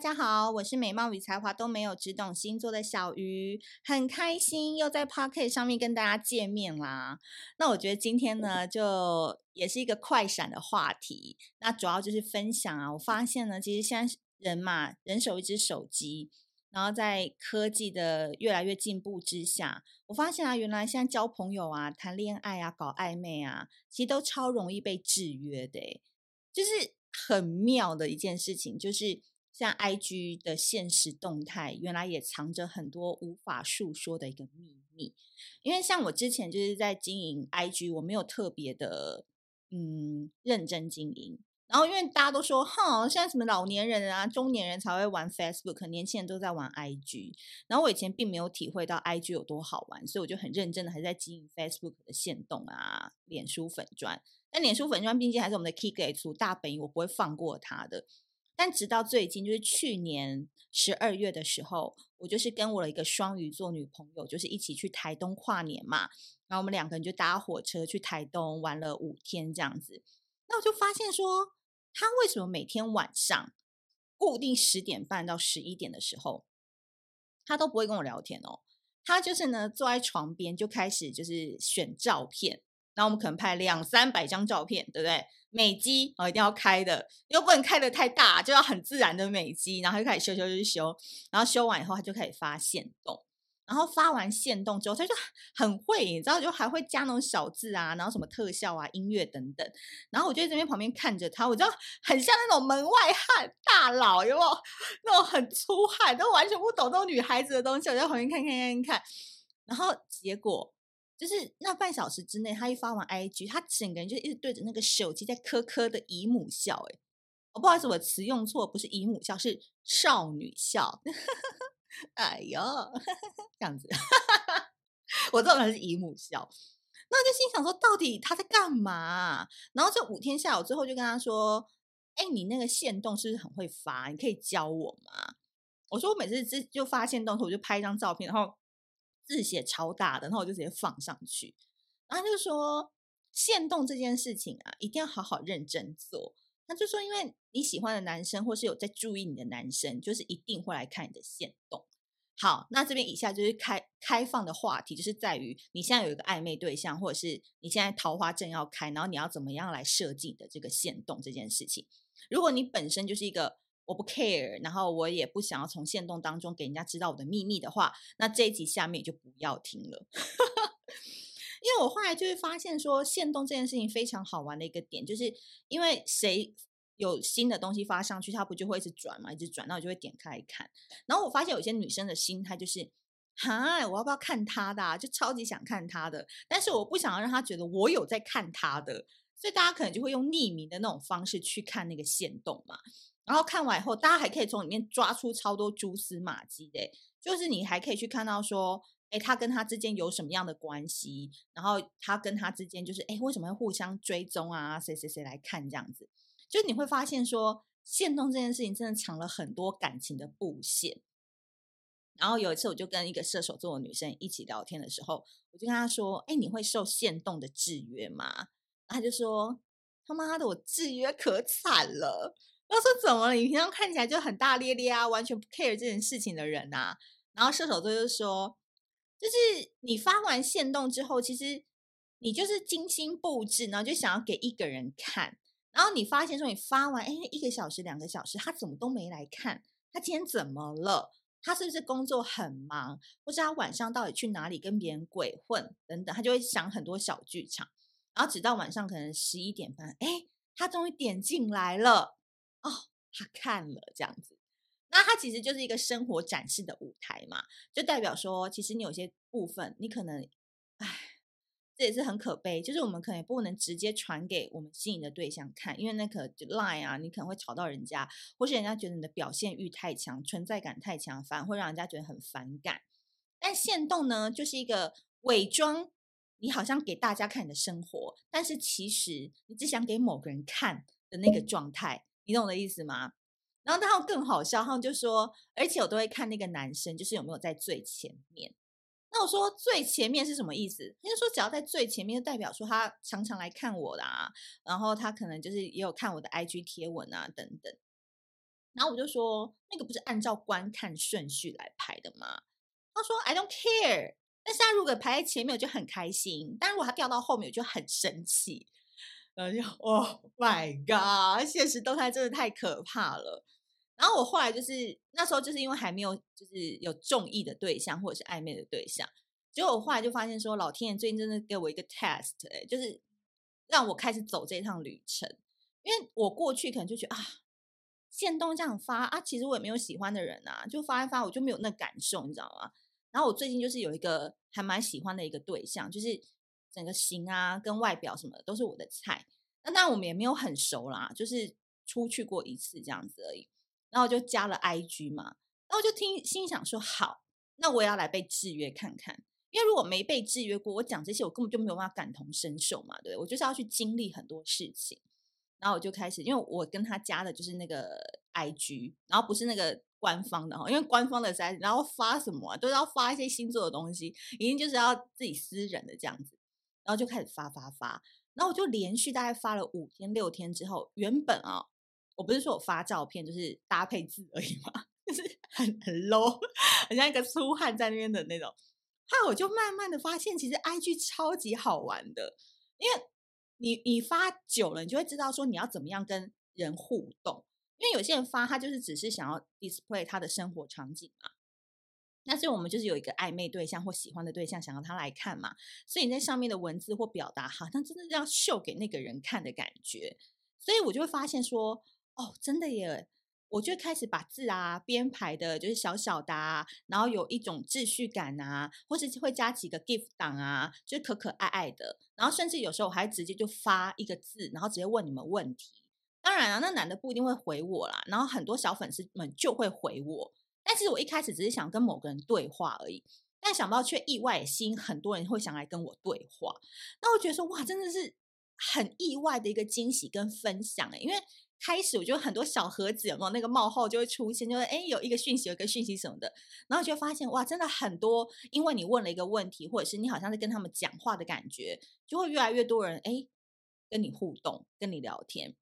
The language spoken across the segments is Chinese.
大家好，我是美貌与才华都没有，只懂星座的小鱼，很开心又在 Pocket 上面跟大家见面啦。那我觉得今天呢，就也是一个快闪的话题，那主要就是分享啊，我发现呢，其实现在人嘛，人手一只手机，然后在科技的越来越进步之下，我发现啊，原来现在交朋友啊、谈恋爱啊、搞暧昧啊，其实都超容易被制约的，就是很妙的一件事情，就是。像 IG 的现实动态，原来也藏着很多无法诉说的一个秘密。因为像我之前就是在经营 IG，我没有特别的嗯认真经营。然后因为大家都说，哼，现在什么老年人啊、中年人才会玩 Facebook，年轻人都在玩 IG。然后我以前并没有体会到 IG 有多好玩，所以我就很认真的还在经营 Facebook 的限动啊、脸书粉专。但脸书粉专毕竟还是我们的 Key 给出大本营，我不会放过它的。但直到最近，就是去年十二月的时候，我就是跟我的一个双鱼座女朋友，就是一起去台东跨年嘛。然后我们两个人就搭火车去台东玩了五天这样子。那我就发现说，他为什么每天晚上固定十点半到十一点的时候，他都不会跟我聊天哦。他就是呢，坐在床边就开始就是选照片，然后我们可能拍两三百张照片，对不对？美肌哦，一定要开的，又不能开得太大，就要很自然的美肌。然后就开始修修修修，然后修完以后，他就开始发限动。然后发完限动之后，他就很会，你知道，就还会加那种小字啊，然后什么特效啊、音乐等等。然后我就在这边旁边看着他，我知道很像那种门外汉大佬，有没有？那种很粗汉，都完全不懂这种女孩子的东西。我在旁边看看看看，然后结果。就是那半小时之内，他一发完 IG，他整个人就一直对着那个手机在磕磕的姨母笑。哎，我不好意思，我词用错，不是姨母笑，是少女笑。哎呦，这样子，我这种还是姨母笑。那我就心想说，到底他在干嘛？然后这五天下午最后就跟他说：“哎，你那个限动是不是很会发？你可以教我吗？”我说：“我每次就就发限动，我就拍一张照片，然后。”字写超大的，然后我就直接放上去。然后他就说，限动这件事情啊，一定要好好认真做。他就说，因为你喜欢的男生，或是有在注意你的男生，就是一定会来看你的限动。好，那这边以下就是开开放的话题，就是在于你现在有一个暧昧对象，或者是你现在桃花正要开，然后你要怎么样来设计你的这个限动这件事情。如果你本身就是一个我不 care，然后我也不想要从限动当中给人家知道我的秘密的话，那这一集下面就不要听了。因为我后来就会发现说，限动这件事情非常好玩的一个点，就是因为谁有新的东西发上去，他不就会一直转嘛，一直转，那我就会点开看。然后我发现有些女生的心态就是，哈，我要不要看他的？就超级想看他的，但是我不想要让他觉得我有在看他的，所以大家可能就会用匿名的那种方式去看那个限动嘛。然后看完以后，大家还可以从里面抓出超多蛛丝马迹的，就是你还可以去看到说，哎，他跟他之间有什么样的关系，然后他跟他之间就是，哎，为什么会互相追踪啊？谁谁谁来看这样子，就是你会发现说，限动这件事情真的藏了很多感情的布线。然后有一次，我就跟一个射手座的女生一起聊天的时候，我就跟她说，哎，你会受限动的制约吗？她就说，他妈的，我制约可惨了。我说怎么了？你平常看起来就很大咧咧啊，完全不 care 这件事情的人啊。然后射手座就说，就是你发完限动之后，其实你就是精心布置，然后就想要给一个人看。然后你发现说，你发完哎，一个小时、两个小时，他怎么都没来看？他今天怎么了？他是不是工作很忙？或是他晚上到底去哪里跟别人鬼混？等等，他就会想很多小剧场。然后直到晚上可能十一点半，哎，他终于点进来了。哦，他看了这样子，那他其实就是一个生活展示的舞台嘛，就代表说，其实你有些部分，你可能，哎，这也是很可悲，就是我们可能也不能直接传给我们心仪的对象看，因为那个 line 啊，你可能会吵到人家，或是人家觉得你的表现欲太强，存在感太强，反而会让人家觉得很反感。但限动呢，就是一个伪装，你好像给大家看你的生活，但是其实你只想给某个人看的那个状态。你懂我的意思吗？然后他们更好笑，他们就说，而且我都会看那个男生，就是有没有在最前面。那我说最前面是什么意思？他就说只要在最前面，就代表说他常常来看我的啊，然后他可能就是也有看我的 IG 贴文啊等等。然后我就说，那个不是按照观看顺序来排的吗？他说 I don't care，但是他如果排在前面，我就很开心；但如果他掉到后面，我就很生气。然后就 Oh my God，现实动态真的太可怕了。然后我后来就是那时候就是因为还没有就是有中意的对象或者是暧昧的对象，结果我后来就发现说，老天爷最近真的给我一个 test，哎，就是让我开始走这趟旅程。因为我过去可能就觉得啊，限动这样发啊，其实我也没有喜欢的人啊，就发一发我就没有那感受，你知道吗？然后我最近就是有一个还蛮喜欢的一个对象，就是整个型啊跟外表什么的都是我的菜。那当然我们也没有很熟啦，就是出去过一次这样子而已。然后就加了 IG 嘛，然后就听心想说好，那我也要来被制约看看。因为如果没被制约过，我讲这些我根本就没有办法感同身受嘛，对，我就是要去经历很多事情。然后我就开始，因为我跟他加的就是那个 IG，然后不是那个官方的哈，因为官方的在，然后发什么啊，都要发一些星座的东西，一定就是要自己私人的这样子，然后就开始发发发，然后我就连续大概发了五天六天之后，原本啊，我不是说我发照片就是搭配字而已嘛，就是很很 low，很像一个粗汉在那边的那种，后来我就慢慢的发现，其实 IG 超级好玩的，因为。你你发久了，你就会知道说你要怎么样跟人互动，因为有些人发他就是只是想要 display 他的生活场景嘛。那所以我们就是有一个暧昧对象或喜欢的对象，想要他来看嘛。所以你在上面的文字或表达，好像真的要秀给那个人看的感觉。所以我就会发现说，哦，真的耶。我就开始把字啊编排的，就是小小的，然后有一种秩序感啊，或是会加几个 GIF 档啊，就是可可爱爱的。然后甚至有时候我还直接就发一个字，然后直接问你们问题。当然了，那男的不一定会回我啦，然后很多小粉丝们就会回我。但是我一开始只是想跟某个人对话而已，但想不到却意外吸引很多人会想来跟我对话。那我觉得说哇，真的是很意外的一个惊喜跟分享欸，因为。开始我觉得很多小盒子有没有那个冒号就会出现，就是哎有一个讯息，有一个讯息什么的，然后就发现哇，真的很多，因为你问了一个问题，或者是你好像是跟他们讲话的感觉，就会越来越多人哎跟你互动，跟你聊天。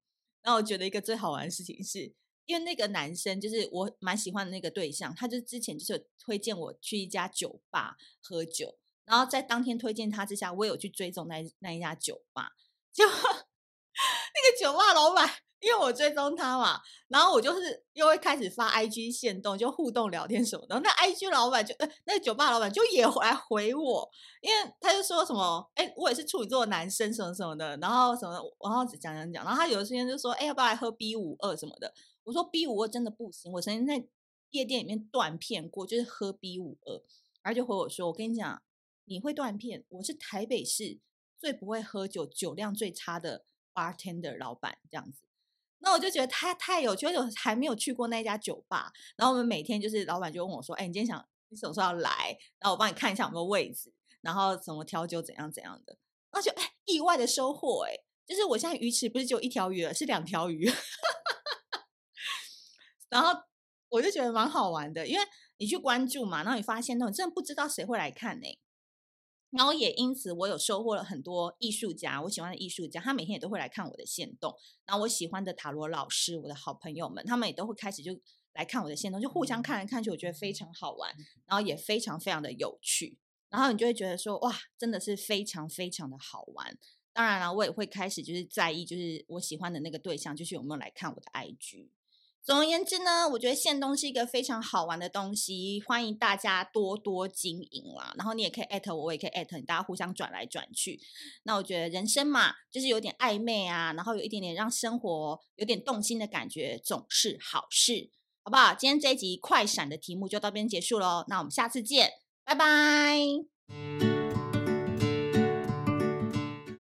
那我觉得一个最好玩的事情是，因为那个男生就是我蛮喜欢的那个对象，他就之前就是推荐我去一家酒吧喝酒，然后在当天推荐他之下，我有去追踪那那一家酒吧，就 那个酒吧老板。因为我追踪他嘛，然后我就是又会开始发 IG 线动，就互动聊天什么的。那 IG 老板就呃，那酒吧老板就也来回我，因为他就说什么，哎，我也是处女座男生什么什么的，然后什么，然后讲讲讲，然后他有的时间就说，哎，要不要来喝 B 五二什么的？我说 B 五二真的不行，我曾经在夜店里面断片过，就是喝 B 五二，然后就回我说，我跟你讲，你会断片，我是台北市最不会喝酒、酒量最差的 bartender 老板这样子。那我就觉得他太有趣，我还没有去过那家酒吧。然后我们每天就是老板就问我说：“哎，你今天想你什么时候要来？然后我帮你看一下有没有位置，然后怎么调酒怎样怎样的。”然后就哎，意外的收获哎，就是我现在鱼池不是只有一条鱼了，是两条鱼。然后我就觉得蛮好玩的，因为你去关注嘛，然后你发现那种真的不知道谁会来看呢。然后也因此，我有收获了很多艺术家，我喜欢的艺术家，他每天也都会来看我的线动。然后我喜欢的塔罗老师，我的好朋友们，他们也都会开始就来看我的线动，就互相看来看去，我觉得非常好玩，然后也非常非常的有趣。然后你就会觉得说，哇，真的是非常非常的好玩。当然了，我也会开始就是在意，就是我喜欢的那个对象，就是有没有来看我的 IG。总而言之呢，我觉得限动是一个非常好玩的东西，欢迎大家多多经营啦。然后你也可以艾特我，我也可以艾特你，大家互相转来转去。那我觉得人生嘛，就是有点暧昧啊，然后有一点点让生活有点动心的感觉，总是好事，好不好？今天这一集快闪的题目就到这边结束喽，那我们下次见，拜拜。